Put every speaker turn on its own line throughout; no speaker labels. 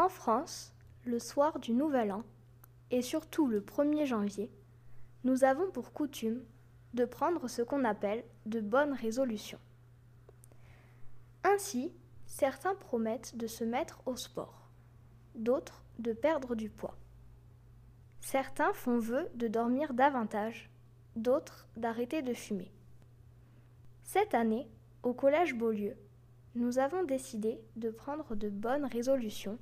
En France, le soir du Nouvel An, et surtout le 1er janvier, nous avons pour coutume de prendre ce qu'on appelle de bonnes résolutions. Ainsi, certains promettent de se mettre au sport, d'autres de perdre du poids. Certains font vœu de dormir davantage, d'autres d'arrêter de fumer. Cette année, au Collège Beaulieu, nous avons décidé de prendre de bonnes résolutions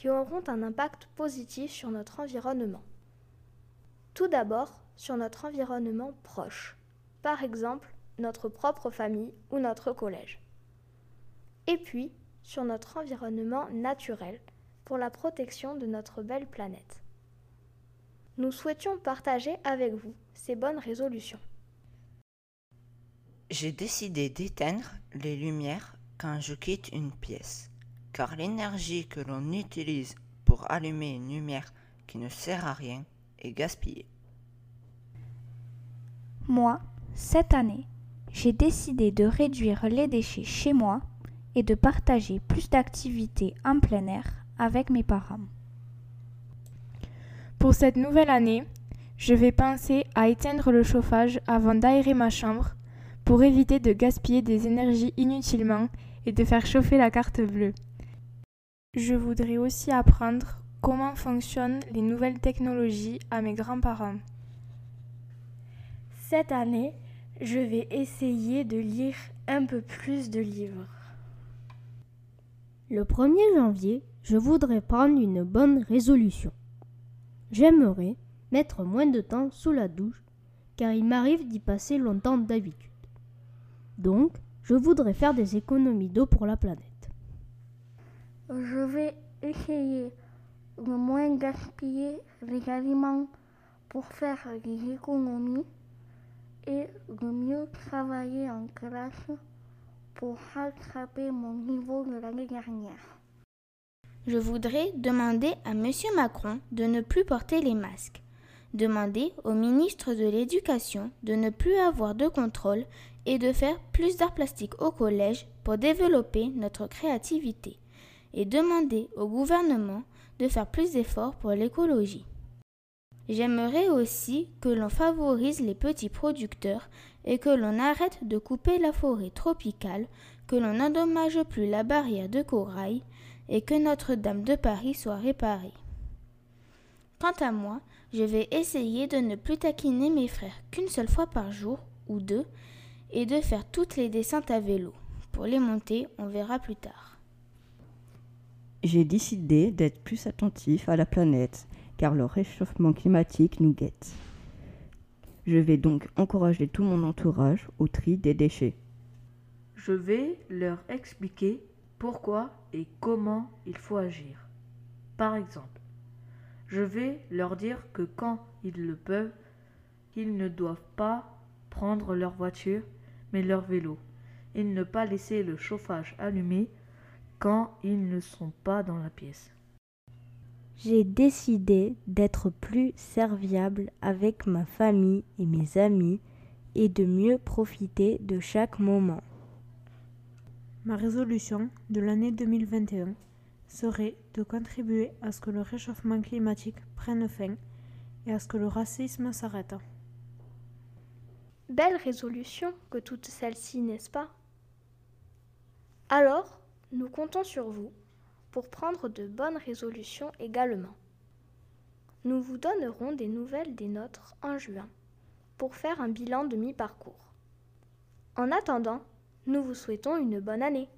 qui auront un impact positif sur notre environnement. Tout d'abord, sur notre environnement proche, par exemple notre propre famille ou notre collège. Et puis, sur notre environnement naturel, pour la protection de notre belle planète. Nous souhaitions partager avec vous ces bonnes résolutions.
J'ai décidé d'éteindre les lumières quand je quitte une pièce, car l'énergie que l'on utilise pour allumer une lumière qui ne sert à rien est gaspillée.
Moi, cette année, j'ai décidé de réduire les déchets chez moi et de partager plus d'activités en plein air avec mes parents.
Pour cette nouvelle année, je vais penser à éteindre le chauffage avant d'aérer ma chambre pour éviter de gaspiller des énergies inutilement et de faire chauffer la carte bleue. Je voudrais aussi apprendre comment fonctionnent les nouvelles technologies à mes grands-parents.
Cette année, je vais essayer de lire un peu plus de livres.
Le 1er janvier, je voudrais prendre une bonne résolution. J'aimerais mettre moins de temps sous la douche, car il m'arrive d'y passer longtemps d'habitude. Donc, je voudrais faire des économies d'eau pour la planète.
Je vais essayer de moins gaspiller les aliments pour faire des économies et de mieux travailler en classe pour rattraper mon niveau de l'année dernière.
Je voudrais demander à M. Macron de ne plus porter les masques, demander au ministre de l'Éducation de ne plus avoir de contrôle et de faire plus d'art plastique au collège pour développer notre créativité, et demander au gouvernement de faire plus d'efforts pour l'écologie. J'aimerais aussi que l'on favorise les petits producteurs et que l'on arrête de couper la forêt tropicale, que l'on n'endommage plus la barrière de corail et que Notre-Dame de Paris soit réparée. Quant à moi, je vais essayer de ne plus taquiner mes frères qu'une seule fois par jour ou deux et de faire toutes les descentes à vélo. Pour les monter, on verra plus tard.
J'ai décidé d'être plus attentif à la planète car le réchauffement climatique nous guette. Je vais donc encourager tout mon entourage au tri des déchets.
Je vais leur expliquer pourquoi et comment il faut agir. Par exemple, je vais leur dire que quand ils le peuvent, ils ne doivent pas prendre leur voiture, mais leur vélo, et ne pas laisser le chauffage allumé quand ils ne sont pas dans la pièce.
J'ai décidé d'être plus serviable avec ma famille et mes amis et de mieux profiter de chaque moment.
Ma résolution de l'année 2021 serait de contribuer à ce que le réchauffement climatique prenne fin et à ce que le racisme s'arrête.
Belle résolution que toutes celles-ci, n'est-ce pas? Alors, nous comptons sur vous pour prendre de bonnes résolutions également. Nous vous donnerons des nouvelles des nôtres en juin pour faire un bilan de mi-parcours. En attendant, nous vous souhaitons une bonne année.